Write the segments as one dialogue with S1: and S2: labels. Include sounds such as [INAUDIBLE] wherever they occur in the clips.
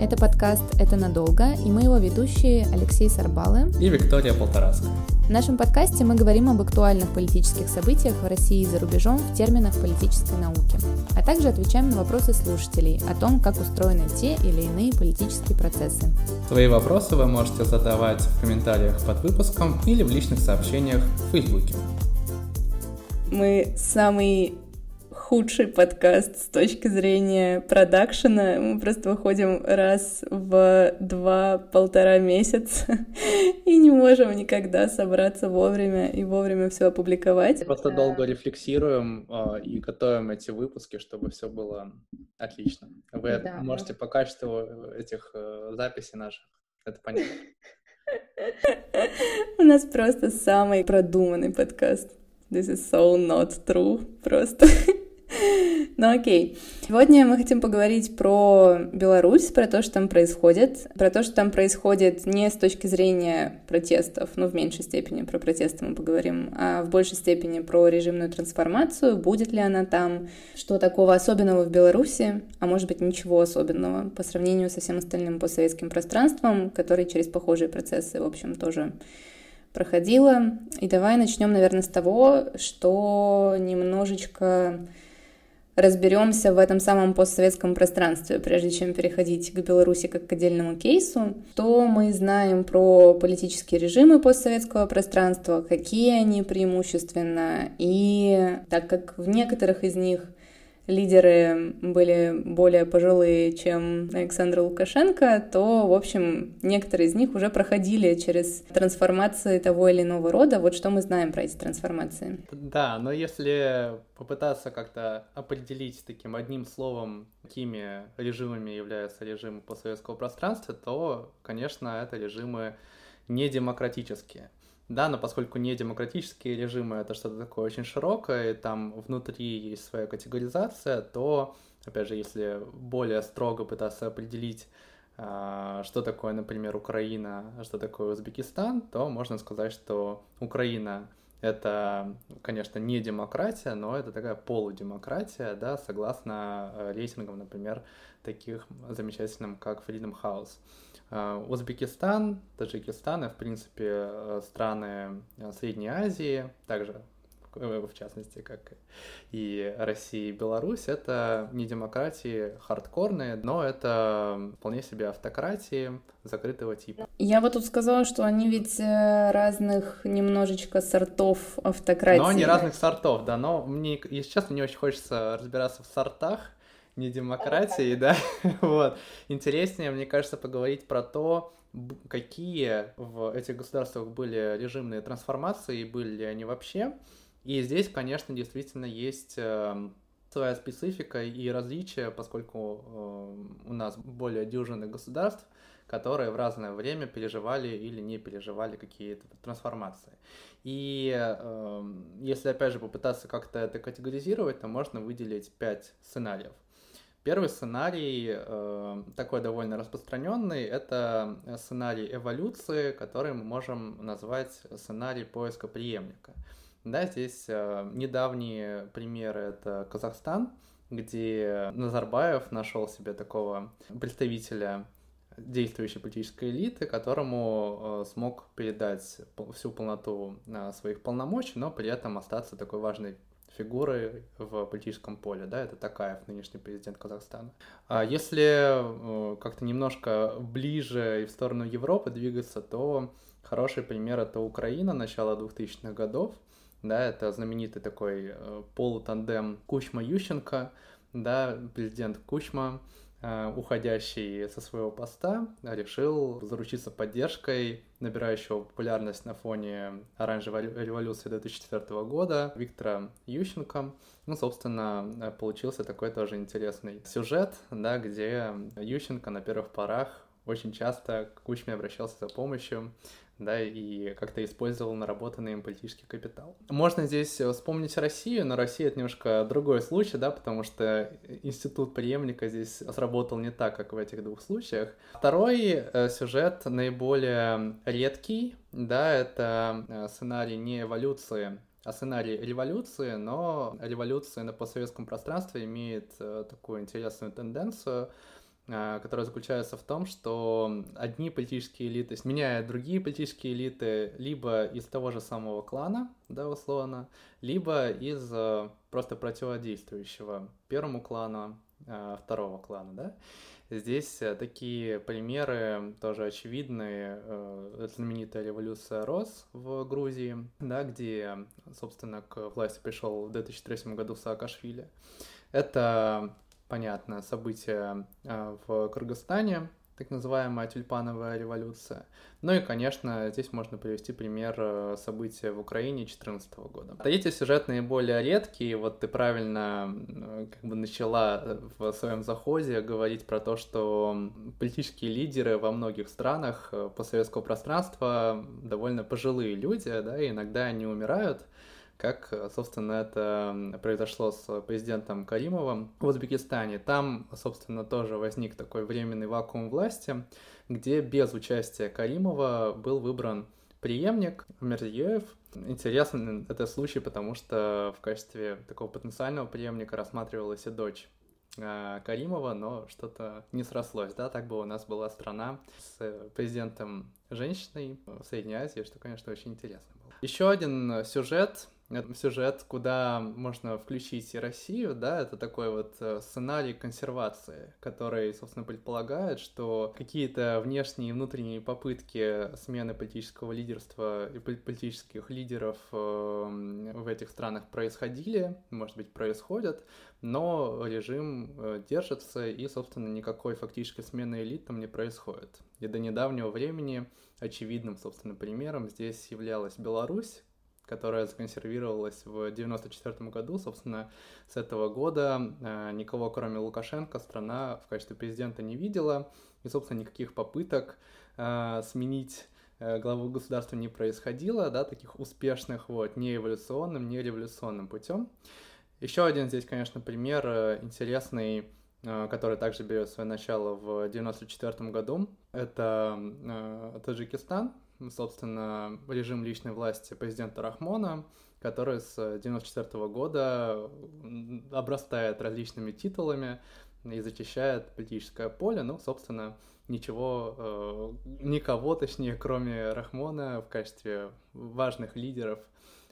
S1: Это подкаст «Это надолго» и мы его ведущие Алексей Сарбалы
S2: и Виктория Полтораска.
S1: В нашем подкасте мы говорим об актуальных политических событиях в России и за рубежом в терминах политической науки, а также отвечаем на вопросы слушателей о том, как устроены те или иные политические процессы.
S2: Свои вопросы вы можете задавать в комментариях под выпуском или в личных сообщениях в Фейсбуке.
S3: Мы самый худший подкаст с точки зрения продакшена. Мы просто выходим раз в два-полтора месяца [LAUGHS] и не можем никогда собраться вовремя и вовремя все опубликовать.
S2: Просто долго рефлексируем э, и готовим эти выпуски, чтобы все было отлично. Вы да. можете по качеству этих э, записей наших это понять. [LAUGHS]
S3: У нас просто самый продуманный подкаст. This is so not true. Просто. [LAUGHS] Ну окей. Сегодня мы хотим поговорить про Беларусь, про то, что там происходит, про то, что там происходит не с точки зрения протестов, ну в меньшей степени про протесты мы поговорим, а в большей степени про режимную трансформацию, будет ли она там, что такого особенного в Беларуси, а может быть ничего особенного по сравнению со всем остальным постсоветским пространством, который через похожие процессы, в общем, тоже проходила. И давай начнем, наверное, с того, что немножечко разберемся в этом самом постсоветском пространстве, прежде чем переходить к Беларуси как к отдельному кейсу. Что мы знаем про политические режимы постсоветского пространства, какие они преимущественно, и так как в некоторых из них лидеры были более пожилые, чем Александр Лукашенко, то, в общем, некоторые из них уже проходили через трансформации того или иного рода. Вот что мы знаем про эти трансформации.
S2: Да, но если попытаться как-то определить таким одним словом, какими режимами являются режимы постсоветского пространства, то, конечно, это режимы недемократические. Да, но поскольку не демократические режимы это что-то такое очень широкое, и там внутри есть своя категоризация, то, опять же, если более строго пытаться определить, а, что такое, например, Украина, а что такое Узбекистан, то можно сказать, что Украина это, конечно, не демократия, но это такая полудемократия, да, согласно э, рейтингам, например, таких замечательным, как Freedom House. А, Узбекистан, Таджикистан и, в принципе, э, страны э, Средней Азии, также э, в частности, как и Россия и Беларусь, это не демократии хардкорные, но это вполне себе автократии закрытого типа.
S3: Я бы тут сказала, что они ведь разных немножечко сортов автократии.
S2: Но они разных сортов, да, но мне, если честно, не очень хочется разбираться в сортах, не демократии, да, [LAUGHS] вот. Интереснее, мне кажется, поговорить про то, какие в этих государствах были режимные трансформации, были ли они вообще. И здесь, конечно, действительно есть эм, своя специфика и различия, поскольку э, у нас более дюжины государств, которые в разное время переживали или не переживали какие-то трансформации. И э, если опять же попытаться как-то это категоризировать, то можно выделить пять сценариев. Первый сценарий, э, такой довольно распространенный, это сценарий эволюции, который мы можем назвать сценарий поиска преемника. Да, здесь э, недавние примеры это Казахстан, где Назарбаев нашел себе такого представителя действующей политической элиты, которому э, смог передать всю полноту э, своих полномочий, но при этом остаться такой важной фигуры в политическом поле, да, это Такаев, нынешний президент Казахстана. А если э, как-то немножко ближе и в сторону Европы двигаться, то хороший пример это Украина начала 2000-х годов, да, это знаменитый такой э, полутандем Кучма-Ющенко, да, президент Кучма, уходящий со своего поста, решил заручиться поддержкой набирающего популярность на фоне оранжевой революции 2004 года Виктора Ющенко. Ну, собственно, получился такой тоже интересный сюжет, да, где Ющенко на первых порах очень часто к Кучме обращался за помощью, да, и как-то использовал наработанный им политический капитал. Можно здесь вспомнить Россию, но Россия это немножко другой случай, да, потому что институт преемника здесь сработал не так, как в этих двух случаях. Второй э, сюжет наиболее редкий, да, это э, сценарий не эволюции, а сценарий революции, но революция на постсоветском пространстве имеет э, такую интересную тенденцию которая заключается в том, что одни политические элиты сменяют другие политические элиты либо из того же самого клана, да, условно, либо из а, просто противодействующего первому клану, а, второго клана, да. Здесь э, такие примеры тоже очевидные. Э, знаменитая революция Рос в Грузии, да, где, собственно, к власти пришел в 2003 году Саакашвили. Это понятное событие э, в Кыргызстане, так называемая тюльпановая революция. Ну и, конечно, здесь можно привести пример э, события в Украине 2014 года. Эти сюжеты наиболее редкие. Вот ты правильно э, как бы начала в своем заходе говорить про то, что политические лидеры во многих странах постсоветского пространства довольно пожилые люди, да, и иногда они умирают как, собственно, это произошло с президентом Каримовым в Узбекистане. Там, собственно, тоже возник такой временный вакуум власти, где без участия Каримова был выбран преемник Мерзиёев. Интересный это случай, потому что в качестве такого потенциального преемника рассматривалась и дочь а, Каримова, но что-то не срослось, да, так бы у нас была страна с президентом женщиной в Средней Азии, что, конечно, очень интересно было. Еще один сюжет сюжет, куда можно включить и Россию, да, это такой вот э, сценарий консервации, который, собственно, предполагает, что какие-то внешние и внутренние попытки смены политического лидерства и политических лидеров эм, в этих странах происходили, может быть, происходят, но режим э, держится, и, собственно, никакой фактической смены элит там не происходит. И до недавнего времени очевидным, собственно, примером здесь являлась Беларусь, которая законсервировалась в 1994 году. Собственно, с этого года э, никого, кроме Лукашенко, страна в качестве президента не видела. И, собственно, никаких попыток э, сменить э, главу государства не происходило, да, таких успешных, вот, не эволюционным, не революционным путем. Еще один здесь, конечно, пример интересный, который также берет свое начало в 1994 году. Это Таджикистан, собственно, режим личной власти президента Рахмона, который с 1994 года обрастает различными титулами и зачищает политическое поле. Ну, собственно, ничего, э, никого, точнее, кроме Рахмона в качестве важных лидеров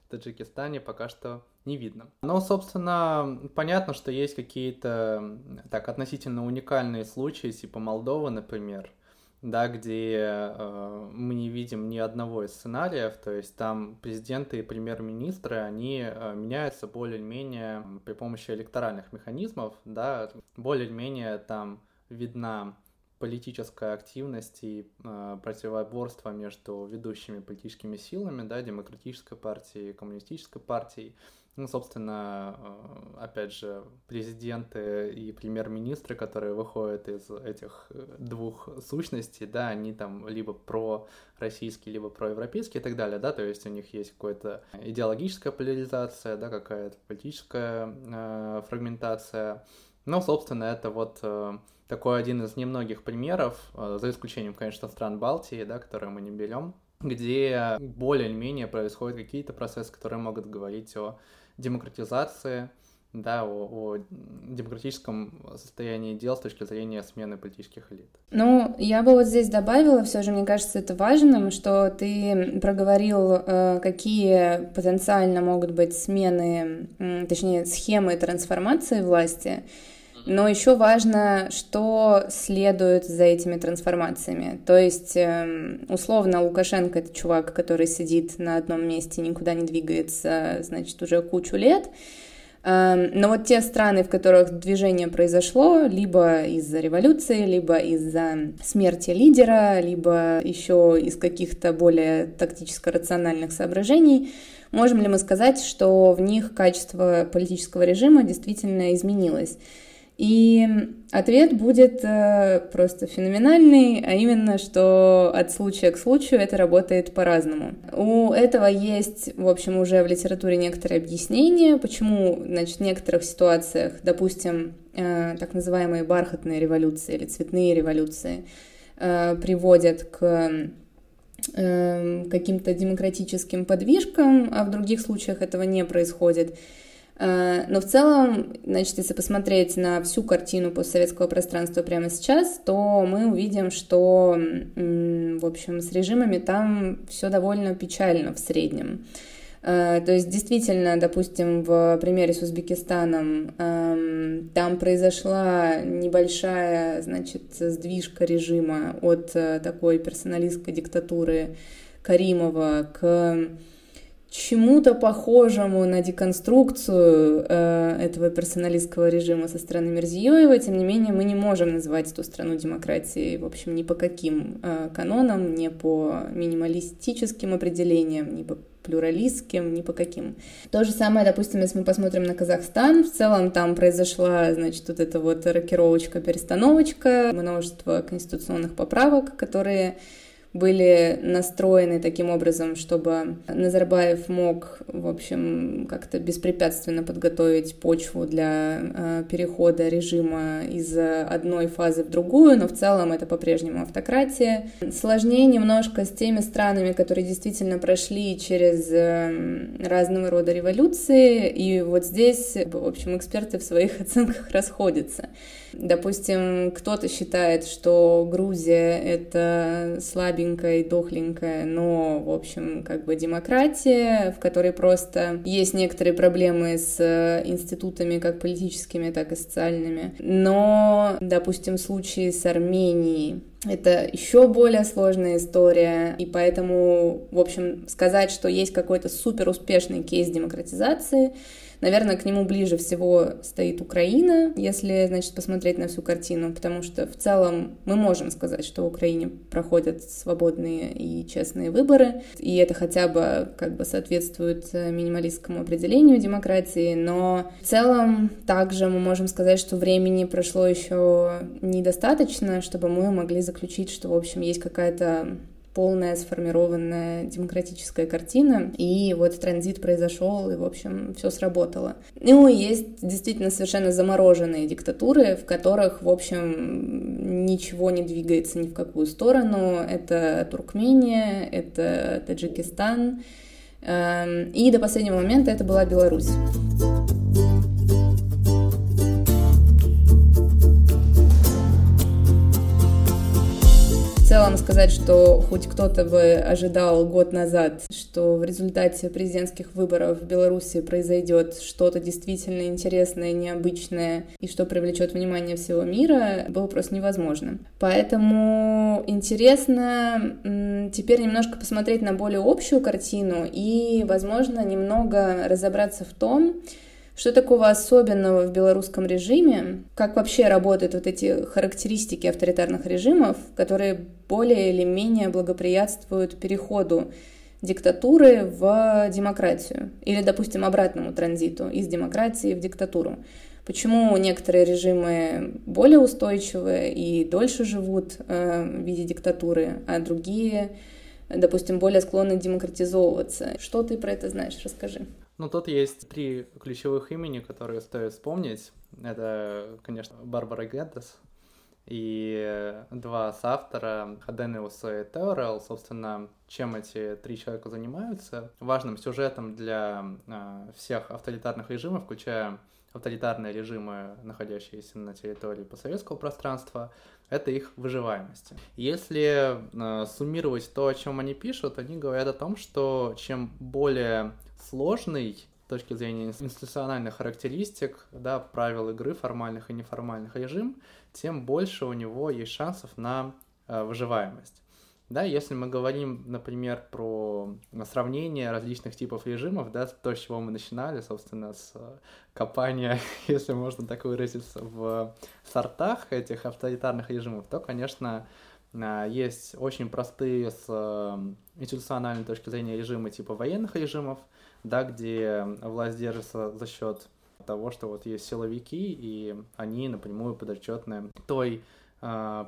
S2: в Таджикистане пока что не видно. Но, собственно, понятно, что есть какие-то так относительно уникальные случаи, типа Молдова, например, да, где э, мы не видим ни одного из сценариев, то есть там президенты и премьер-министры, они э, меняются более-менее при помощи электоральных механизмов, да, более-менее там видна политическая активность и э, противоборство между ведущими политическими силами, да, демократической партией и коммунистической партией. Ну, собственно, э, опять же, президенты и премьер-министры, которые выходят из этих э, двух сущностей, да, они там либо про российские, либо про европейские и так далее, да, то есть у них есть какая-то идеологическая поляризация, да, какая-то политическая э, фрагментация. Но, собственно, это вот э, такой один из немногих примеров, э, за исключением, конечно, стран Балтии, да, которые мы не берем, где более-менее происходят какие-то процессы, которые могут говорить о демократизации, да, о, о демократическом состоянии дел с точки зрения смены политических элит.
S3: Ну, я бы вот здесь добавила, все же, мне кажется, это важным, что ты проговорил, э, какие потенциально могут быть смены, точнее, схемы трансформации власти, но еще важно, что следует за этими трансформациями. То есть, эм, условно, Лукашенко — это чувак, который сидит на одном месте, никуда не двигается, значит, уже кучу лет. Эм, но вот те страны, в которых движение произошло, либо из-за революции, либо из-за смерти лидера, либо еще из каких-то более тактическо-рациональных соображений, можем ли мы сказать, что в них качество политического режима действительно изменилось? И ответ будет э, просто феноменальный, а именно, что от случая к случаю это работает по-разному. У этого есть, в общем, уже в литературе некоторые объяснения, почему, значит, в некоторых ситуациях, допустим, э, так называемые бархатные революции или цветные революции э, приводят к каким-то демократическим подвижкам, а в других случаях этого не происходит. Э, но в целом, значит, если посмотреть на всю картину постсоветского пространства прямо сейчас, то мы увидим, что, в общем, с режимами там все довольно печально в среднем. Э, то есть действительно, допустим, в примере с Узбекистаном эм, там произошла небольшая, значит, сдвижка режима от э, такой персоналистской диктатуры Каримова к чему-то похожему на деконструкцию э, этого персоналистского режима со стороны Мерзиёева, тем не менее мы не можем называть эту страну демократией, в общем, ни по каким э, канонам, ни по минималистическим определениям, ни по плюралистским, ни по каким. То же самое, допустим, если мы посмотрим на Казахстан, в целом там произошла, значит, вот эта вот рокировочка, перестановочка, множество конституционных поправок, которые были настроены таким образом, чтобы Назарбаев мог, в общем, как-то беспрепятственно подготовить почву для э, перехода режима из одной фазы в другую, но в целом это по-прежнему автократия. Сложнее немножко с теми странами, которые действительно прошли через э, разного рода революции, и вот здесь, в общем, эксперты в своих [LAUGHS] оценках расходятся. Допустим, кто-то считает, что Грузия — это слабенькая и дохленькая, но, в общем, как бы демократия, в которой просто есть некоторые проблемы с институтами как политическими, так и социальными. Но, допустим, в с Арменией это еще более сложная история, и поэтому, в общем, сказать, что есть какой-то супер успешный кейс демократизации — Наверное, к нему ближе всего стоит Украина, если, значит, посмотреть на всю картину, потому что в целом мы можем сказать, что в Украине проходят свободные и честные выборы, и это хотя бы как бы соответствует э, минималистскому определению демократии, но в целом также мы можем сказать, что времени прошло еще недостаточно, чтобы мы могли заключить, что, в общем, есть какая-то полная сформированная демократическая картина, и вот транзит произошел, и, в общем, все сработало. Ну, есть действительно совершенно замороженные диктатуры, в которых, в общем, ничего не двигается ни в какую сторону. Это Туркмения, это Таджикистан, эм, и до последнего момента это была Беларусь. Целом сказать, что хоть кто-то бы ожидал год назад, что в результате президентских выборов в Беларуси произойдет что-то действительно интересное, необычное и что привлечет внимание всего мира, было просто невозможно. Поэтому интересно теперь немножко посмотреть на более общую картину и, возможно, немного разобраться в том, что такого особенного в белорусском режиме? Как вообще работают вот эти характеристики авторитарных режимов, которые более или менее благоприятствуют переходу диктатуры в демократию или, допустим, обратному транзиту из демократии в диктатуру? Почему некоторые режимы более устойчивые и дольше живут э, в виде диктатуры, а другие, допустим, более склонны демократизовываться? Что ты про это знаешь? Расскажи.
S2: Ну, тут есть три ключевых имени, которые стоит вспомнить. Это, конечно, Барбара Геддес и два соавтора Хадениус и Теорел. Собственно, чем эти три человека занимаются? Важным сюжетом для э, всех авторитарных режимов, включая авторитарные режимы, находящиеся на территории постсоветского пространства, это их выживаемость. Если э, суммировать то, о чем они пишут, они говорят о том, что чем более сложный с точки зрения институциональных характеристик, да, правил игры, формальных и неформальных режим, тем больше у него есть шансов на э, выживаемость. Да, если мы говорим, например, про сравнение различных типов режимов, да, то, с чего мы начинали, собственно, с э, копания, [LAUGHS] если можно так выразиться, в сортах этих авторитарных режимов, то, конечно, э, есть очень простые с э, институциональной точки зрения режимы типа военных режимов, да, где власть держится за счет того, что вот есть силовики, и они напрямую подотчетны той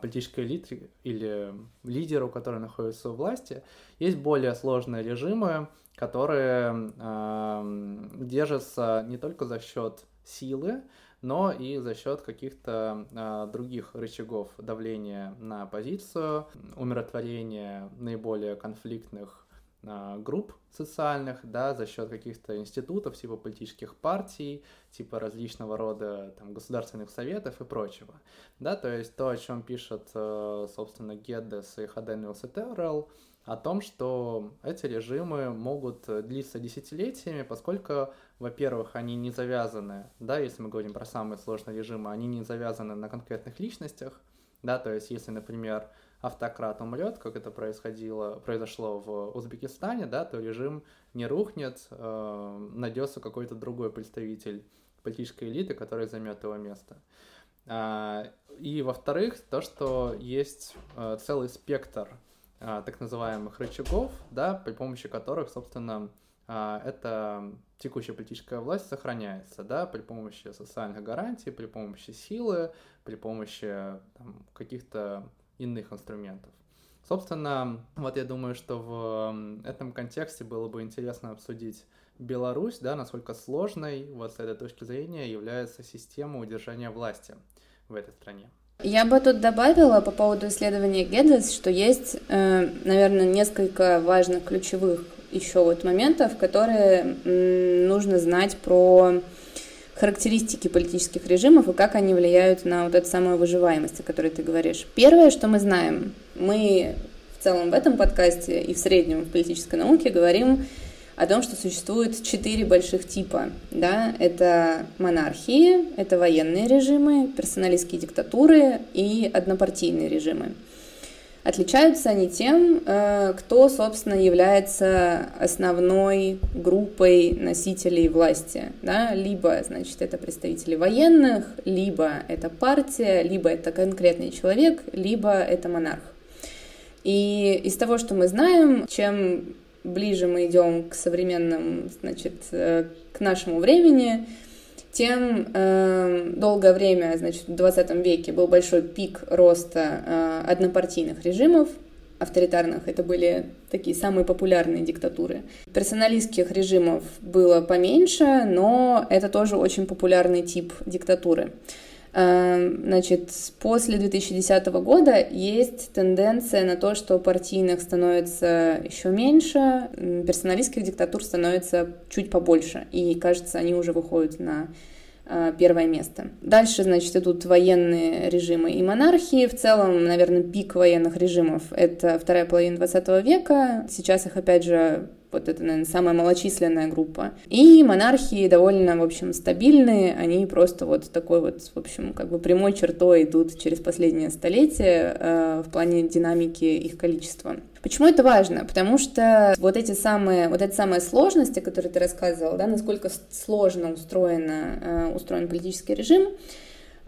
S2: политической элите или лидеру, который находится у власти. Есть более сложные режимы, которые э, держатся не только за счет силы, но и за счет каких-то э, других рычагов давления на оппозицию, умиротворения наиболее конфликтных а, групп социальных, да, за счет каких-то институтов, типа политических партий, типа различного рода там, государственных советов и прочего. Да, то есть то, о чем пишет, э, собственно, Геддес и Хаденвилс и Террелл, о том, что эти режимы могут длиться десятилетиями, поскольку, во-первых, они не завязаны, да, если мы говорим про самые сложные режимы, они не завязаны на конкретных личностях, да, то есть если, например, автократ умрет, как это происходило, произошло в Узбекистане, да, то режим не рухнет, э, найдется какой-то другой представитель политической элиты, который займет его место. А, и во-вторых, то, что есть э, целый спектр э, так называемых рычагов, да, при помощи которых, собственно, э, эта текущая политическая власть сохраняется, да, при помощи социальных гарантий, при помощи силы, при помощи там, каких-то иных инструментов. Собственно, вот я думаю, что в этом контексте было бы интересно обсудить Беларусь, да, насколько сложной вот с этой точки зрения является система удержания власти в этой стране.
S3: Я бы тут добавила по поводу исследования Гедес, что есть, э, наверное, несколько важных ключевых еще вот моментов, которые нужно знать про характеристики политических режимов и как они влияют на вот эту самую выживаемость, о которой ты говоришь. Первое, что мы знаем, мы в целом в этом подкасте и в среднем в политической науке говорим о том, что существует четыре больших типа. Да? Это монархии, это военные режимы, персоналистские диктатуры и однопартийные режимы. Отличаются они тем, э, кто, собственно, является основной группой носителей власти. Да? Либо, значит, это представители военных, либо это партия, либо это конкретный человек, либо это монарх. И из того, что мы знаем, чем ближе мы идем к современным, значит, э, к нашему времени, тем э, долгое время, значит, в 20 веке был большой пик роста э, однопартийных режимов, авторитарных, это были такие самые популярные диктатуры. Персоналистских режимов было поменьше, но это тоже очень популярный тип диктатуры. Эм, значит, после 2010 года есть тенденция на то, что партийных становится еще меньше, персоналистских диктатур становится чуть побольше, и, кажется, они уже выходят на первое место. Дальше, значит, идут военные режимы и монархии. В целом, наверное, пик военных режимов — это вторая половина 20 века. Сейчас их, опять же, вот это, наверное, самая малочисленная группа. И монархии довольно, в общем, стабильные, они просто вот такой вот, в общем, как бы прямой чертой идут через последнее столетие э, в плане динамики их количества. Почему это важно? Потому что вот эти самые, вот эти самые сложности, которые ты рассказывал, да, насколько сложно устроено, э, устроен политический режим,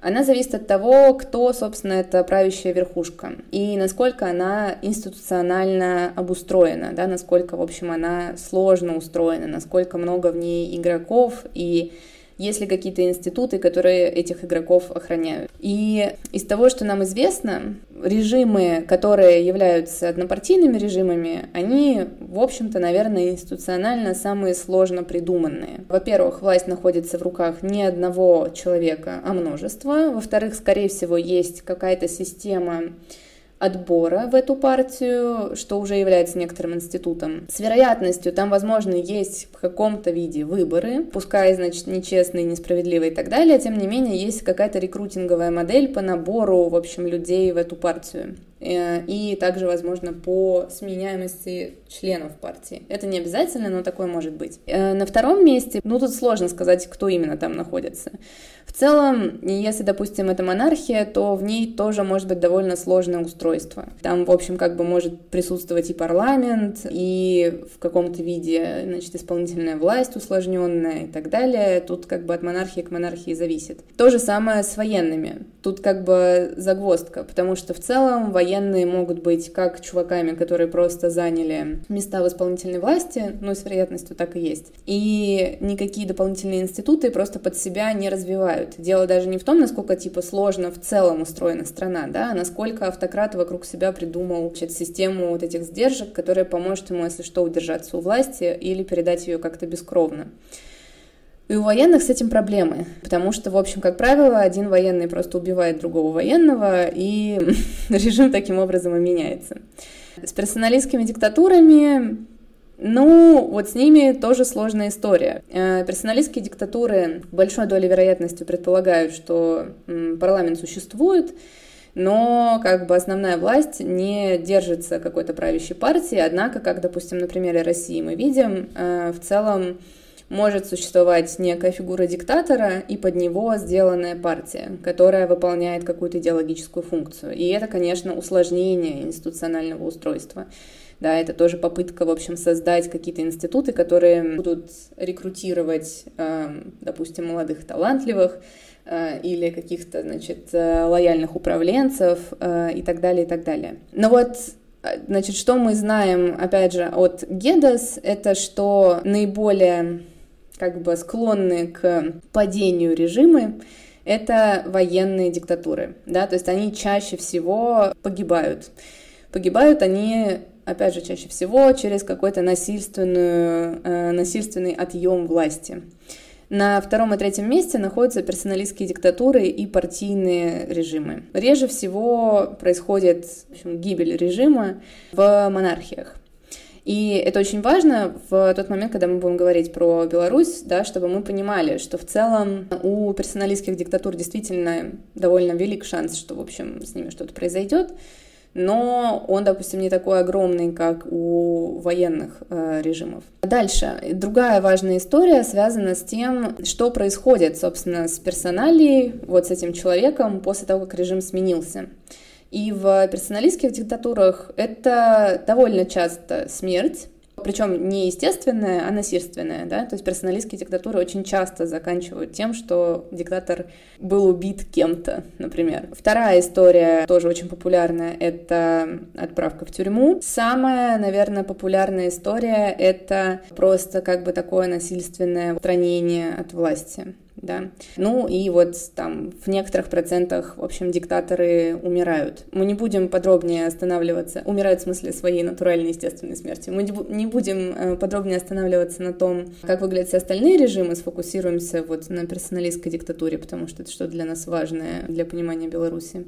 S3: она зависит от того, кто, собственно, это правящая верхушка, и насколько она институционально обустроена, да, насколько, в общем, она сложно устроена, насколько много в ней игроков и есть ли какие-то институты, которые этих игроков охраняют. И из того, что нам известно, режимы, которые являются однопартийными режимами, они, в общем-то, наверное, институционально самые сложно придуманные. Во-первых, власть находится в руках не одного человека, а множества. Во-вторых, скорее всего, есть какая-то система отбора в эту партию, что уже является некоторым институтом. С вероятностью там, возможно, есть в каком-то виде выборы, пускай, значит, нечестные, несправедливые и так далее, тем не менее есть какая-то рекрутинговая модель по набору, в общем, людей в эту партию. Э, и также, возможно, по сменяемости членов партии. Это не обязательно, но такое может быть. Э, на втором месте, ну тут сложно сказать, кто именно там находится. В целом, если, допустим, это монархия, то в ней тоже может быть довольно сложное устройство. Там, в общем, как бы может присутствовать и парламент, и в каком-то виде, значит, исполнительная власть усложненная и так далее. Тут как бы от монархии к монархии зависит. То же самое с военными. Тут как бы загвоздка, потому что в целом военные военные могут быть как чуваками, которые просто заняли места в исполнительной власти, ну, с вероятностью так и есть. И никакие дополнительные институты просто под себя не развивают. Дело даже не в том, насколько, типа, сложно в целом устроена страна, да, а насколько автократ вокруг себя придумал значит, систему вот этих сдержек, которая поможет ему, если что, удержаться у власти или передать ее как-то бескровно. И у военных с этим проблемы, потому что, в общем, как правило, один военный просто убивает другого военного, и [LAUGHS] режим таким образом и меняется. С персоналистскими диктатурами Ну, вот с ними тоже сложная история. Э, персоналистские диктатуры большой долей вероятности предполагают, что парламент существует, но как бы основная власть не держится какой-то правящей партии, однако, как, допустим, на примере России мы видим, э, в целом может существовать некая фигура диктатора и под него сделанная партия, которая выполняет какую-то идеологическую функцию. И это, конечно, усложнение институционального устройства. Да, это тоже попытка, в общем, создать какие-то институты, которые будут рекрутировать, эм, допустим, молодых талантливых э, или каких-то, значит, э, лояльных управленцев э, и так далее, и так далее. Но вот Значит, что мы знаем, опять же, от Гедас, это что наиболее как бы склонны к падению режимы, это военные диктатуры, да, то есть они чаще всего погибают. Погибают они опять же, чаще всего через какой-то насильственную, э, насильственный отъем власти. На втором и третьем месте находятся персоналистские диктатуры и партийные режимы. Реже всего происходит в общем, гибель режима в монархиях. И это очень важно в тот момент, когда мы будем говорить про Беларусь, да, чтобы мы понимали, что в целом у персоналистских диктатур действительно довольно велик шанс, что, в общем, с ними что-то произойдет но он, допустим, не такой огромный, как у военных э, режимов. Дальше. Другая важная история связана с тем, что происходит, собственно, с персоналией, вот с этим человеком после того, как режим сменился. И в персоналистских диктатурах это довольно часто смерть, причем не естественное, а насильственное, да, то есть персоналистские диктатуры очень часто заканчивают тем, что диктатор был убит кем-то, например. Вторая история, тоже очень популярная, это отправка в тюрьму. Самая, наверное, популярная история — это просто как бы такое насильственное устранение от власти да. Ну и вот там в некоторых процентах, в общем, диктаторы умирают. Мы не будем подробнее останавливаться, умирают в смысле своей натуральной естественной смерти. Мы не будем э, подробнее останавливаться на том, как выглядят все остальные режимы, сфокусируемся вот на персоналистской диктатуре, потому что это что для нас важное для понимания Беларуси.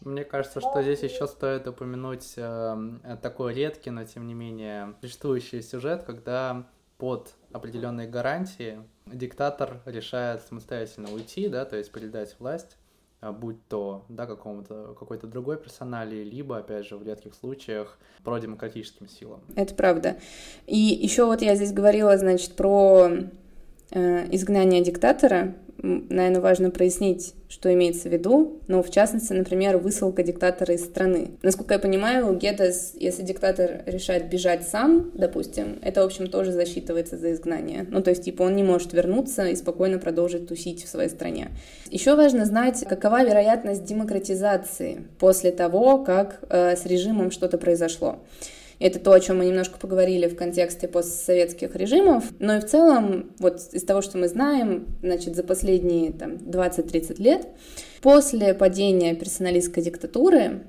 S2: Мне кажется, что здесь еще стоит упомянуть э, такой редкий, но тем не менее существующий сюжет, когда под определенные гарантии диктатор решает самостоятельно уйти, да, то есть передать власть, а, будь то да, какому-то, какой-то другой персоналии, либо, опять же, в редких случаях продемократическим силам.
S3: Это правда. И еще вот я здесь говорила, значит, про э, изгнание диктатора наверное, важно прояснить, что имеется в виду, но в частности, например, высылка диктатора из страны. Насколько я понимаю, у Гетес, если диктатор решает бежать сам, допустим, это, в общем, тоже засчитывается за изгнание. Ну, то есть, типа, он не может вернуться и спокойно продолжить тусить в своей стране. Еще важно знать, какова вероятность демократизации после того, как э, с режимом что-то произошло. Это то, о чем мы немножко поговорили в контексте постсоветских режимов. Но и в целом, вот из того, что мы знаем, значит, за последние там, 20-30 лет, после падения персоналистской диктатуры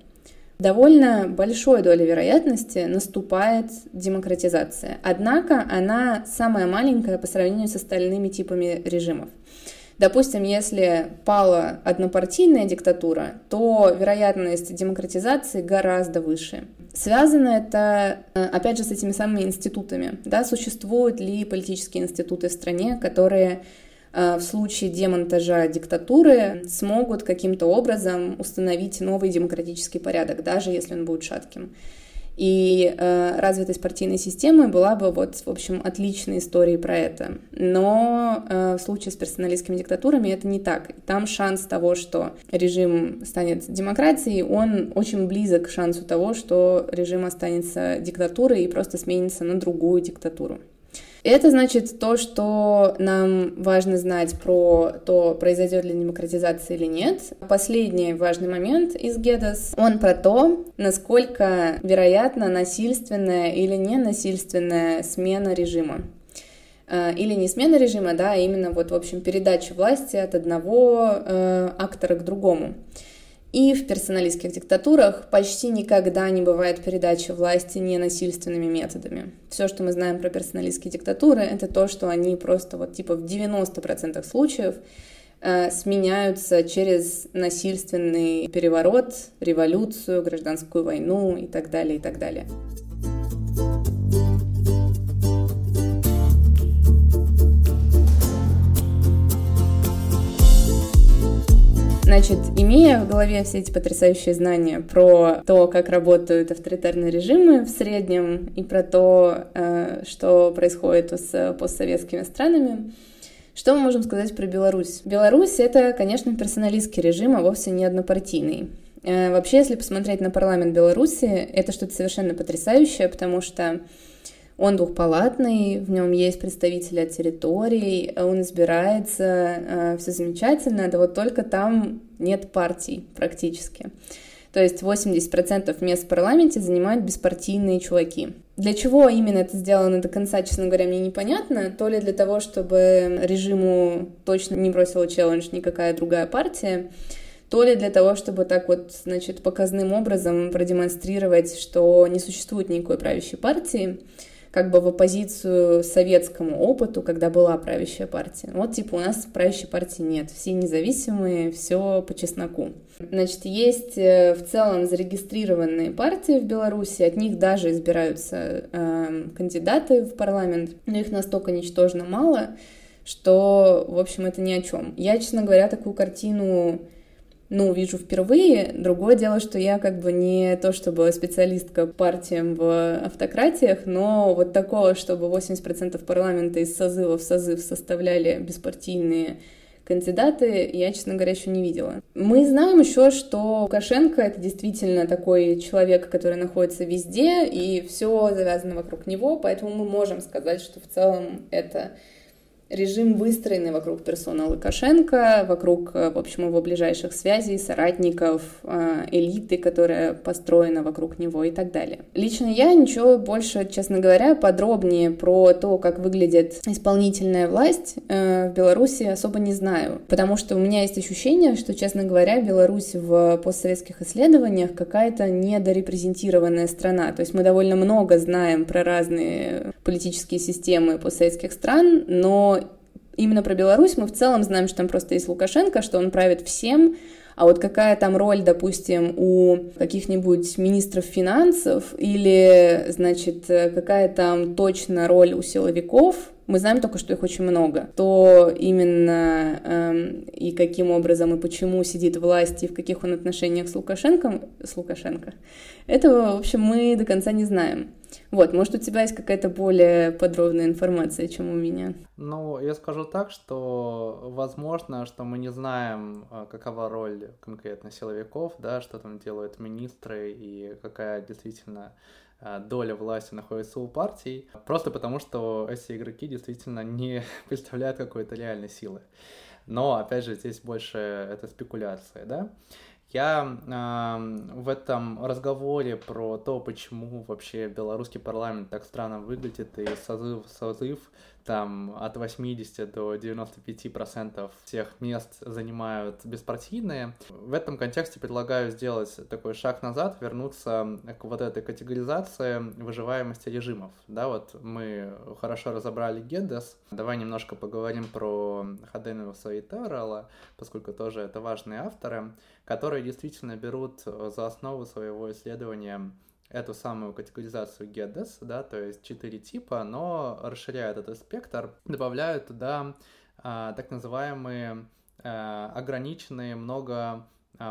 S3: довольно большой долей вероятности наступает демократизация. Однако она самая маленькая по сравнению с остальными типами режимов. Допустим, если пала однопартийная диктатура, то вероятность демократизации гораздо выше. Связано это, э, опять же, с этими самыми институтами. Да? Существуют ли политические институты в стране, которые э, в случае демонтажа диктатуры смогут каким-то образом установить новый демократический порядок, даже если он будет шатким. И э, развитость партийной системы была бы вот, в общем, отличной историей про это. Но э, в случае с персоналистскими диктатурами это не так. Там шанс того, что режим станет демократией, он очень близок к шансу того, что режим останется диктатурой и просто сменится на другую диктатуру. Это значит то, что нам важно знать про то, произойдет ли демократизация или нет. Последний важный момент из Гедас, он про то, насколько вероятно насильственная или ненасильственная смена режима э, или не смена режима, да, а именно вот, в общем, передача власти от одного э, актора к другому. И в персоналистских диктатурах почти никогда не бывает передачи власти ненасильственными методами. Все, что мы знаем про персоналистские диктатуры, это то, что они просто вот типа в 90% случаев э, сменяются через насильственный переворот, революцию, гражданскую войну и так далее, и так далее. Значит, имея в голове все эти потрясающие знания про то, как работают авторитарные режимы в среднем, и про то, э, что происходит с постсоветскими странами, что мы можем сказать про Беларусь? Беларусь — это, конечно, персоналистский режим, а вовсе не однопартийный. Э, вообще, если посмотреть на парламент Беларуси, это что-то совершенно потрясающее, потому что он двухпалатный, в нем есть представители от территорий, он избирается, э, все замечательно, да вот только там нет партий практически. То есть 80% мест в парламенте занимают беспартийные чуваки. Для чего именно это сделано до конца, честно говоря, мне непонятно. То ли для того, чтобы режиму точно не бросила челлендж никакая другая партия, то ли для того, чтобы так вот, значит, показным образом продемонстрировать, что не существует никакой правящей партии как бы в оппозицию советскому опыту, когда была правящая партия. Вот, типа, у нас правящей партии нет, все независимые, все по чесноку. Значит, есть э, в целом зарегистрированные партии в Беларуси, от них даже избираются э, кандидаты в парламент, но их настолько ничтожно мало, что, в общем, это ни о чем. Я, честно говоря, такую картину ну, вижу впервые. Другое дело, что я как бы не то чтобы специалистка партиям в автократиях, но вот такого, чтобы 80% парламента из созыва в созыв составляли беспартийные кандидаты, я, честно говоря, еще не видела. Мы знаем еще, что Лукашенко — это действительно такой человек, который находится везде, и все завязано вокруг него, поэтому мы можем сказать, что в целом это режим, выстроенный вокруг персоны Лукашенко, вокруг, э, в общем, его ближайших связей, соратников, э, элиты, которая построена вокруг него и так далее. Лично я ничего больше, честно говоря, подробнее про то, как выглядит исполнительная власть э, в Беларуси особо не знаю, потому что у меня есть ощущение, что, честно говоря, Беларусь в постсоветских исследованиях какая-то недорепрезентированная страна. То есть мы довольно много знаем про разные политические системы постсоветских стран, но именно про Беларусь мы в целом знаем, что там просто есть Лукашенко, что он правит всем, а вот какая там роль, допустим, у каких-нибудь министров финансов или, значит, какая там точно роль у силовиков, мы знаем только, что их очень много. То именно эм, и каким образом и почему сидит власть и в каких он отношениях с Лукашенко, с Лукашенко, этого, в общем, мы до конца не знаем. Вот, может, у тебя есть какая-то более подробная информация, чем у меня?
S2: Ну, я скажу так, что возможно, что мы не знаем, а, какова роль конкретно силовиков, да, что там делают министры и какая действительно а, доля власти находится у партий, просто потому что эти игроки действительно не [LAUGHS] представляют какой-то реальной силы. Но, опять же, здесь больше это спекуляция, да. Я э, в этом разговоре про то, почему вообще белорусский парламент так странно выглядит и созыв, созыв там от 80 до 95 процентов всех мест занимают беспартийные. В этом контексте предлагаю сделать такой шаг назад, вернуться к вот этой категоризации выживаемости режимов. Да, вот мы хорошо разобрали Геддес. Давай немножко поговорим про Хаденова и Террелла, поскольку тоже это важные авторы, которые действительно берут за основу своего исследования эту самую категоризацию GEDES, да, то есть четыре типа, но расширяют этот спектр, добавляют туда а, так называемые а, ограниченные много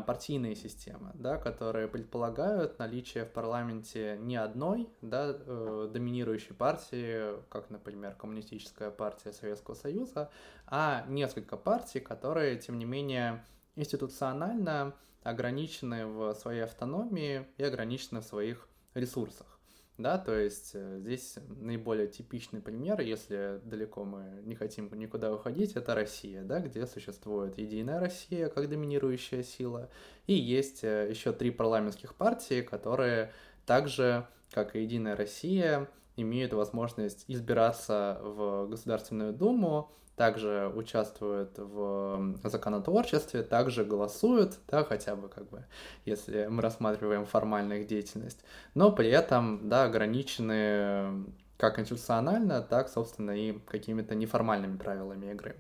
S2: партийные системы, да, которые предполагают наличие в парламенте не одной да, э, доминирующей партии, как, например, Коммунистическая партия Советского Союза, а несколько партий, которые, тем не менее, институционально ограничены в своей автономии и ограничены в своих ресурсах. Да, то есть э, здесь наиболее типичный пример, если далеко мы не хотим никуда уходить, это Россия, да, где существует Единая Россия как доминирующая сила, и есть э, еще три парламентских партии, которые также, как и Единая Россия, имеют возможность избираться в Государственную Думу, также участвуют в законотворчестве, также голосуют, да, хотя бы как бы, если мы рассматриваем формальную их деятельность, но при этом, да, ограничены как институционально, так, собственно, и какими-то неформальными правилами игры.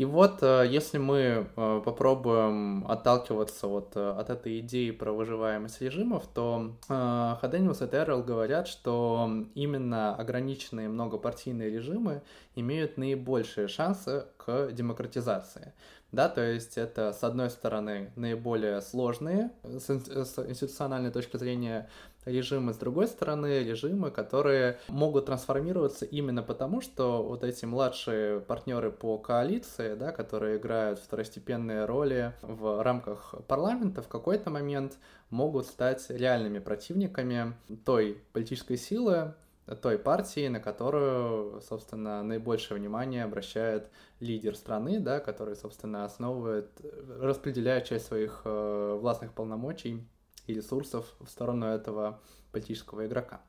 S2: И вот э, если мы э, попробуем отталкиваться вот э, от этой идеи про выживаемость режимов, то Хадениус и Террелл говорят, что именно ограниченные многопартийные режимы имеют наибольшие шансы к демократизации. Да, то есть это, с одной стороны, наиболее сложные с институциональной точки зрения режимы, с другой стороны, режимы, которые могут трансформироваться именно потому, что вот эти младшие партнеры по коалиции, да, которые играют второстепенные роли в рамках парламента, в какой-то момент могут стать реальными противниками той политической силы, той партии, на которую, собственно, наибольшее внимание обращает лидер страны, да, который, собственно, основывает, распределяет часть своих э, властных полномочий и ресурсов в сторону этого политического игрока.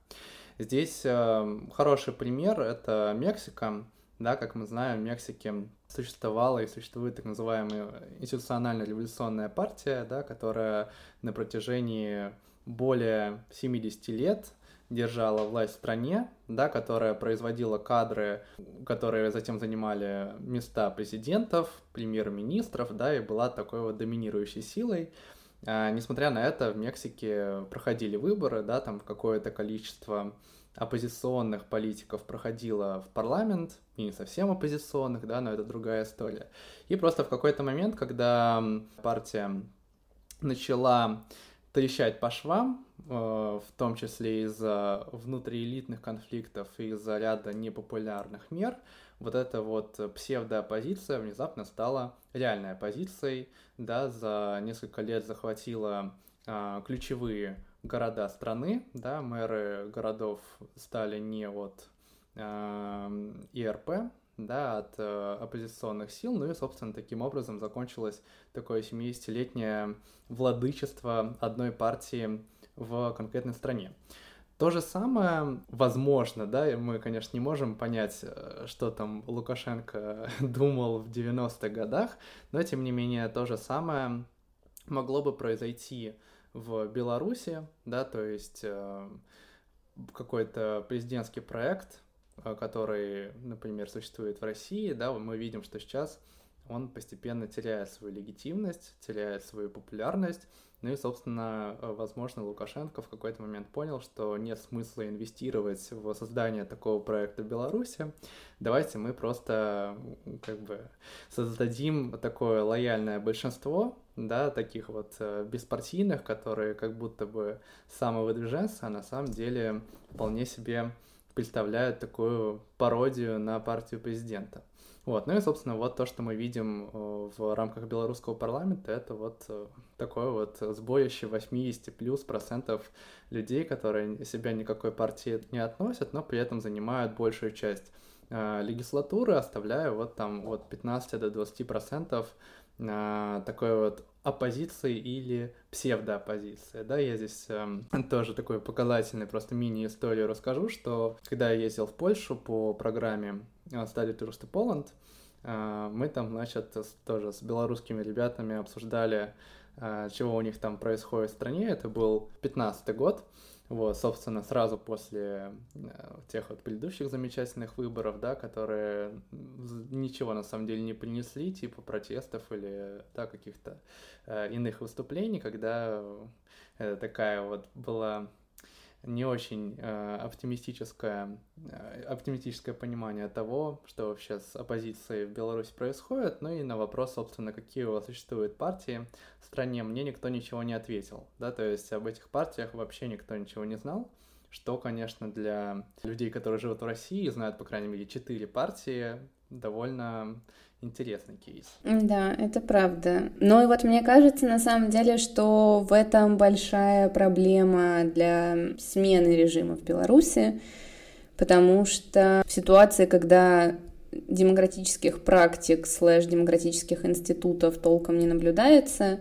S2: Здесь э, хороший пример — это Мексика. Да, как мы знаем, в Мексике существовала и существует так называемая институциональная революционная партия, да, которая на протяжении более 70 лет держала власть в стране, да, которая производила кадры, которые затем занимали места президентов, премьер-министров, да, и была такой вот доминирующей силой. А, несмотря на это, в Мексике проходили выборы, да, там какое-то количество оппозиционных политиков проходило в парламент, и не совсем оппозиционных, да, но это другая история. И просто в какой-то момент, когда партия начала трещать по швам, э, в том числе из-за внутриэлитных конфликтов и из-за ряда непопулярных мер, вот эта вот псевдооппозиция внезапно стала реальной оппозицией, да, за несколько лет захватила а, ключевые города страны, да, мэры городов стали не от а, ИРП, да, от а, оппозиционных сил, ну и, собственно, таким образом закончилось такое 70-летнее владычество одной партии в конкретной стране. То же самое, возможно, да, мы, конечно, не можем понять, э, что там Лукашенко [LAUGHS] думал в 90-х годах, но, тем не менее, то же самое могло бы произойти в Беларуси, да, то есть э, какой-то президентский проект, э, который, например, существует в России, да, мы видим, что сейчас он постепенно теряет свою легитимность, теряет свою популярность, ну и, собственно, э, возможно, Лукашенко в какой-то момент понял, что нет смысла инвестировать в создание такого проекта в Беларуси. Давайте мы просто как бы создадим такое лояльное большинство, да, таких вот э, беспартийных, которые как будто бы самовыдвиженцы, а на самом деле вполне себе представляют такую пародию на партию президента. Вот, ну и, собственно, вот то, что мы видим э, в рамках белорусского парламента, это вот э, такое вот сбоище 80 плюс процентов людей, которые себя никакой партии не относят, но при этом занимают большую часть э, легислатуры, оставляя вот там от 15 до 20 процентов такой вот оппозиции или псевдооппозиции. Да, я здесь э, [LAUGHS] тоже такой показательный просто мини-историю расскажу, что когда я ездил в Польшу по программе Study Tourist Poland, э, мы там, значит, тоже с белорусскими ребятами обсуждали, э, чего у них там происходит в стране. Это был 15 год. Вот, собственно, сразу после э, тех вот предыдущих замечательных выборов, да, которые ничего на самом деле не принесли, типа протестов или да, каких-то э, иных выступлений, когда э, такая вот была не очень э, оптимистическое, э, оптимистическое понимание того, что вообще с оппозицией в Беларуси происходит, ну и на вопрос, собственно, какие у вас существуют партии в стране, мне никто ничего не ответил, да, то есть об этих партиях вообще никто ничего не знал, что, конечно, для людей, которые живут в России, знают, по крайней мере, четыре партии, довольно интересный кейс.
S3: Да, это правда. Но и вот мне кажется, на самом деле, что в этом большая проблема для смены режима в Беларуси, потому что в ситуации, когда демократических практик слэш демократических институтов толком не наблюдается,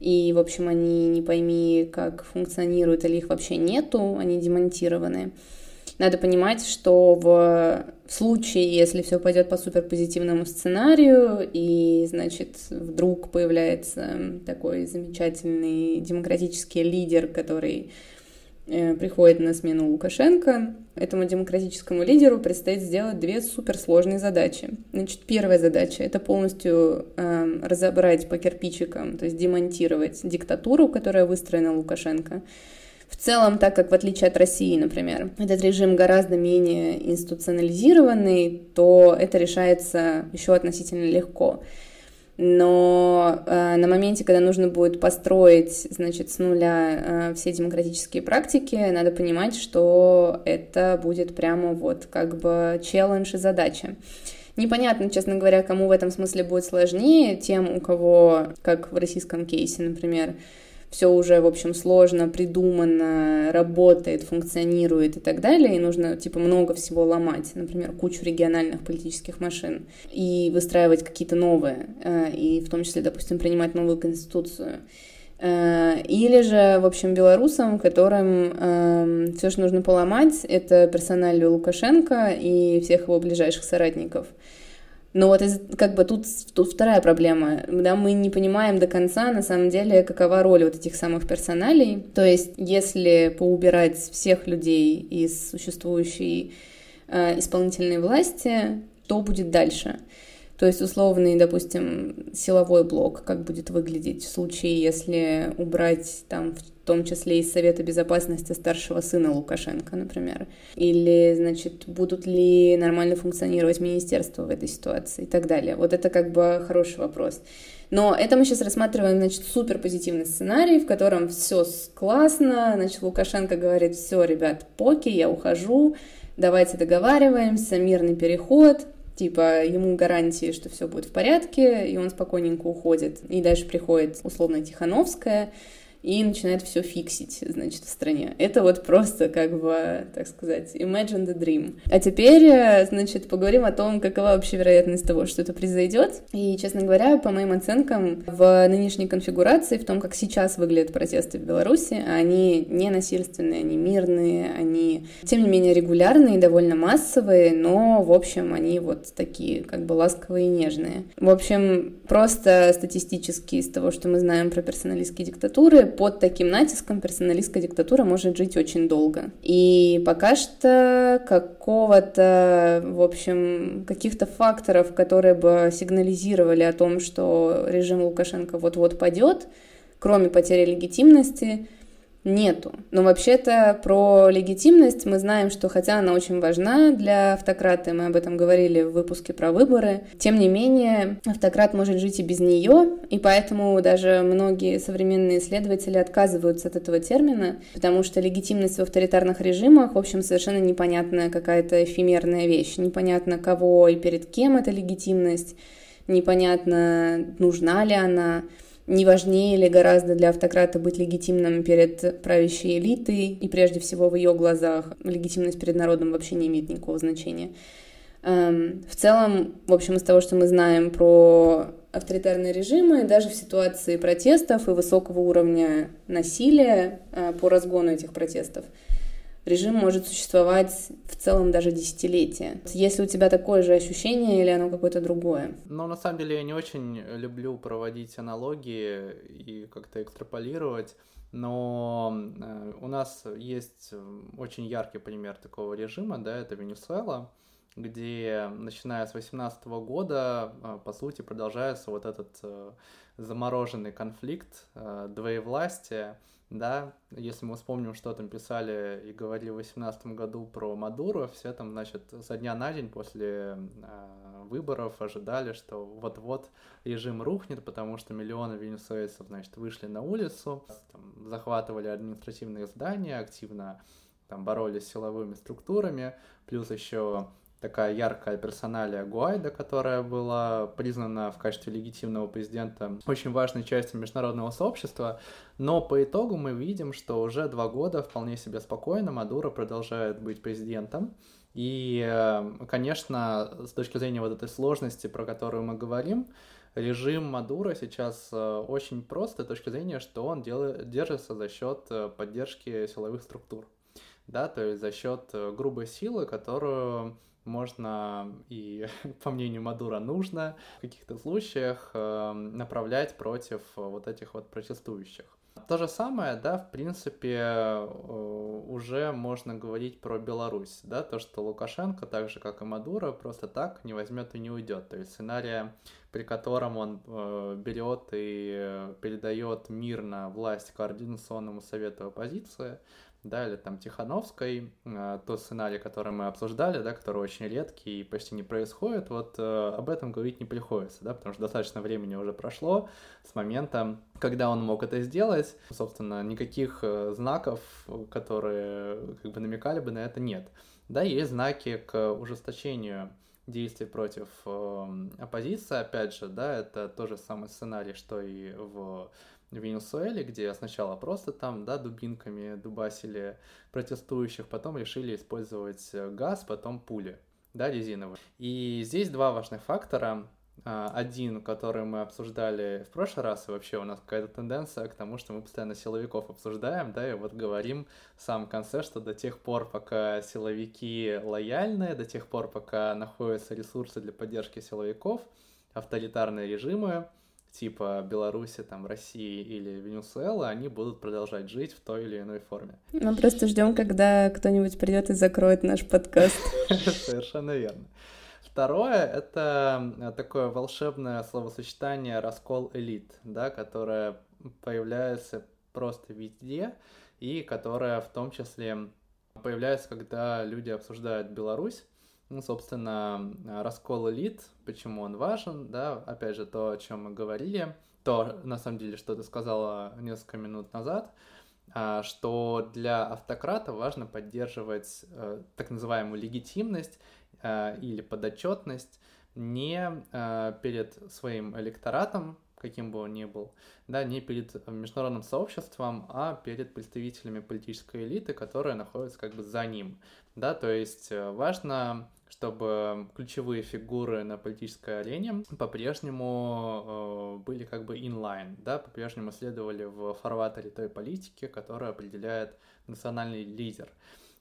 S3: и, в общем, они не пойми, как функционируют, или их вообще нету, они демонтированы, надо понимать, что в случае, если все пойдет по суперпозитивному сценарию, и, значит, вдруг появляется такой замечательный демократический лидер, который э, приходит на смену Лукашенко, этому демократическому лидеру предстоит сделать две суперсложные задачи. Значит, первая задача — это полностью э, разобрать по кирпичикам, то есть демонтировать диктатуру, которая выстроена Лукашенко. В целом, так как в отличие от России, например, этот режим гораздо менее институционализированный, то это решается еще относительно легко но э, на моменте, когда нужно будет построить, значит, с нуля э, все демократические практики, надо понимать, что это будет прямо вот как бы челлендж и задача. Непонятно, честно говоря, кому в этом смысле будет сложнее, тем, у кого, как в российском кейсе, например, все уже, в общем, сложно, придумано, работает, функционирует и так далее, и нужно, типа, много всего ломать, например, кучу региональных политических машин, и выстраивать какие-то новые, э, и в том числе, допустим, принимать новую конституцию. Э, или же, в общем, белорусам, которым э, все, что нужно поломать, это персоналию Лукашенко и всех его ближайших соратников – но вот из, как бы тут, тут вторая проблема, да, мы не понимаем до конца, на самом деле, какова роль вот этих самых персоналей. То есть, если поубирать всех людей из существующей э, исполнительной власти, что будет дальше? То есть условный, допустим, силовой блок, как будет выглядеть в случае, если убрать там в том числе из Совета Безопасности старшего сына Лукашенко, например? Или, значит, будут ли нормально функционировать министерства в этой ситуации и так далее? Вот это как бы хороший вопрос. Но это мы сейчас рассматриваем, значит, супер позитивный сценарий, в котором все классно, значит, Лукашенко говорит, все, ребят, поки, я ухожу, давайте договариваемся, мирный переход, типа ему гарантии, что все будет в порядке, и он спокойненько уходит. И дальше приходит условно Тихановская, и начинает все фиксить, значит, в стране. Это вот просто, как бы, так сказать, imagine the dream. А теперь, э, значит, поговорим о том, какова вообще вероятность того, что это произойдет. И, честно говоря, по моим оценкам, в нынешней конфигурации, в том, как сейчас выглядят протесты в Беларуси, они не насильственные, они мирные, они, тем не менее, регулярные, довольно массовые, но, в общем, они вот такие, как бы, ласковые и нежные. В общем, просто статистически из того, что мы знаем про персоналистские диктатуры, под таким натиском персоналистская диктатура может жить очень долго. И пока что какого-то, в общем, каких-то факторов, которые бы сигнализировали о том, что режим Лукашенко вот-вот падет, кроме потери легитимности, нету. Но вообще-то про легитимность мы знаем, что хотя она очень важна для автократа, мы об этом говорили в выпуске про выборы, тем не менее автократ может жить и без нее, и поэтому даже многие современные исследователи отказываются от этого термина, потому что легитимность в авторитарных режимах, в общем, совершенно непонятная какая-то эфемерная вещь, непонятно кого и перед кем эта легитимность, непонятно, нужна ли она, не важнее ли гораздо для автократа быть легитимным перед правящей элитой, и прежде всего в ее глазах легитимность перед народом вообще не имеет никакого значения. Эм, в целом, в общем, из того, что мы знаем про авторитарные режимы, даже в ситуации протестов и высокого уровня насилия э, по разгону этих протестов, режим может существовать в целом даже десятилетия. Если у тебя такое же ощущение или оно какое-то другое?
S2: Ну, на самом деле, я не очень люблю проводить аналогии и как-то экстраполировать. Но э, у нас есть очень яркий пример такого режима, да, это Венесуэла, где, начиная с 18 года, э, по сути, продолжается вот этот э, замороженный конфликт двоевластия, да, если мы вспомним, что там писали и говорили в 2018 году про Мадуру, все там, значит, со дня на день после э, выборов ожидали, что вот-вот режим рухнет, потому что миллионы венесуэльцев, значит, вышли на улицу, там, захватывали административные здания, активно там боролись с силовыми структурами, плюс еще такая яркая персоналия Гуайда, которая была признана в качестве легитимного президента очень важной частью международного сообщества, но по итогу мы видим, что уже два года вполне себе спокойно Мадуро продолжает быть президентом, и, э, конечно, с точки зрения вот этой сложности, про которую мы говорим, режим Мадура сейчас э, очень прост с точки зрения, что он делает, держится за счет э, поддержки силовых структур. Да, то есть за счет грубой силы, которую можно и, [LAUGHS] по мнению Мадура, нужно в каких-то случаях эм, направлять против вот этих вот протестующих. То же самое, да, в принципе, э, уже можно говорить про Беларусь, да, то, что Лукашенко, так же, как и Мадуро, просто так не возьмет и не уйдет. То есть сценария, при котором он э, берет и передает мирно власть Координационному совету оппозиции, да, или там Тихановской, э, тот сценарий, который мы обсуждали, да, который очень редкий и почти не происходит, вот э, об этом говорить не приходится, да, потому что достаточно времени уже прошло с момента, когда он мог это сделать, собственно, никаких э, знаков, которые как бы намекали бы на это, нет. Да, есть знаки к ужесточению действий против э, оппозиции, опять же, да, это тот же самый сценарий, что и в в Венесуэле, где сначала просто там, да, дубинками дубасили протестующих, потом решили использовать э, газ, потом пули, да, резиновые. И здесь два важных фактора. А, один, который мы обсуждали в прошлый раз, и вообще у нас какая-то тенденция к тому, что мы постоянно силовиков обсуждаем, да, и вот говорим в самом конце, что до тех пор, пока силовики лояльны, до тех пор, пока находятся ресурсы для поддержки силовиков, авторитарные режимы, типа Беларуси, там, России или Венесуэлы, они будут продолжать жить в той или иной форме.
S3: Мы просто ждем, когда кто-нибудь придет и закроет наш подкаст. [LAUGHS]
S2: Совершенно верно. Второе — это э, такое волшебное словосочетание «раскол элит», да, которое появляется просто везде и которое в том числе появляется, когда люди обсуждают Беларусь, ну, собственно, раскол элит, почему он важен, да, опять же, то, о чем мы говорили, то, на самом деле, что ты сказала несколько минут назад, а, что для автократа важно поддерживать э, так называемую легитимность э, или подотчетность не э, перед своим электоратом, каким бы он ни был, да, не перед международным сообществом, а перед представителями политической элиты, которые находятся как бы за ним, да, то есть важно чтобы ключевые фигуры на политической арене по-прежнему э, были как бы inline, да, по-прежнему следовали в фарватере той политики, которую определяет национальный лидер.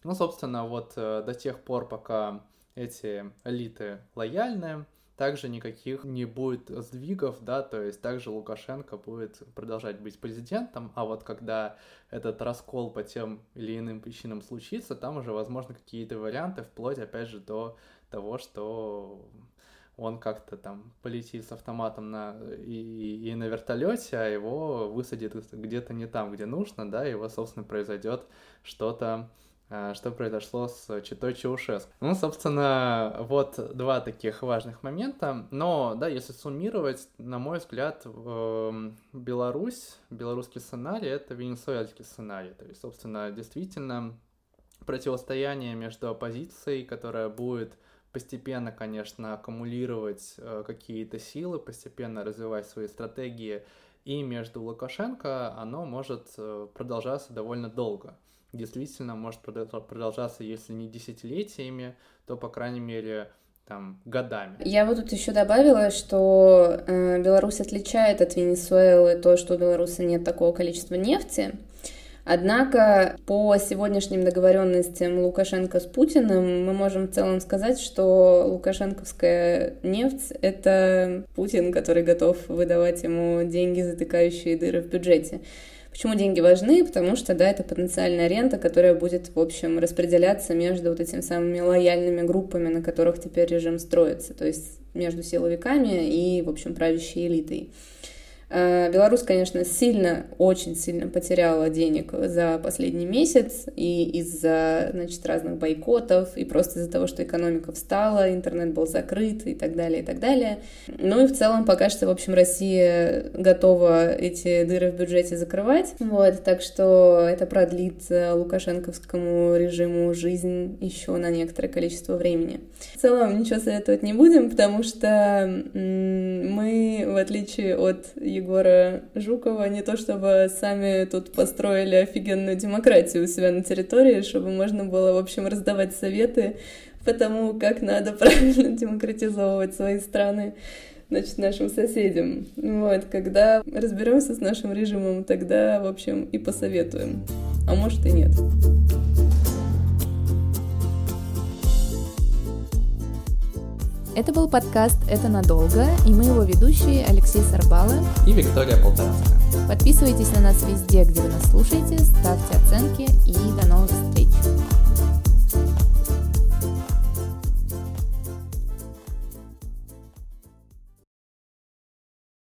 S2: Ну, собственно, вот э, до тех пор, пока эти элиты лояльны, также никаких не будет сдвигов, да, то есть также Лукашенко будет продолжать быть президентом, а вот когда этот раскол по тем или иным причинам случится, там уже возможно какие-то варианты, вплоть, опять же, до того, что он как-то там полетит с автоматом на, и, и на вертолете, а его высадит где-то не там, где нужно, да, и его, собственно, произойдет что-то что произошло с Читой Чаушеску. Ну, собственно, вот два таких важных момента. Но, да, если суммировать, на мой взгляд, эм, Беларусь, белорусский сценарий — это венесуэльский сценарий. То есть, собственно, действительно, противостояние между оппозицией, которая будет постепенно, конечно, аккумулировать э, какие-то силы, постепенно развивать свои стратегии, и между Лукашенко оно может э, продолжаться довольно долго действительно может продолжаться, если не десятилетиями, то, по крайней мере, там, годами.
S3: Я вот тут еще добавила, что э, Беларусь отличает от Венесуэлы то, что у беларуси нет такого количества нефти. Однако по сегодняшним договоренностям Лукашенко с Путиным мы можем в целом сказать, что лукашенковская нефть — это Путин, который готов выдавать ему деньги, затыкающие дыры в бюджете. Почему деньги важны? Потому что, да, это потенциальная рента, которая будет, в общем, распределяться между вот этими самыми лояльными группами, на которых теперь режим строится, то есть между силовиками и, в общем, правящей элитой. Э, Беларусь, конечно, сильно, очень сильно потеряла денег за последний месяц и из-за, значит, разных бойкотов, и просто из-за того, что экономика встала, интернет был закрыт и так далее, и так далее. Ну и в целом пока что, в общем, Россия готова эти дыры в бюджете закрывать, вот, так что это продлит лукашенковскому режиму жизнь еще на некоторое количество времени. В целом ничего советовать не будем, потому что мы, в отличие от Егора Жукова, не то чтобы сами тут построили офигенную демократию у себя на территории, чтобы можно было, в общем, раздавать советы по тому, как надо [LAUGHS] правильно демократизовывать свои страны значит, нашим соседям. Вот, когда разберемся с нашим режимом, тогда, в общем, и посоветуем. А может и нет. Это был подкаст «Это надолго», и мы его ведущие Алексей Сарбала
S2: и Виктория Полторацкая.
S3: Подписывайтесь на нас везде, где вы нас слушаете, ставьте оценки и до новых встреч!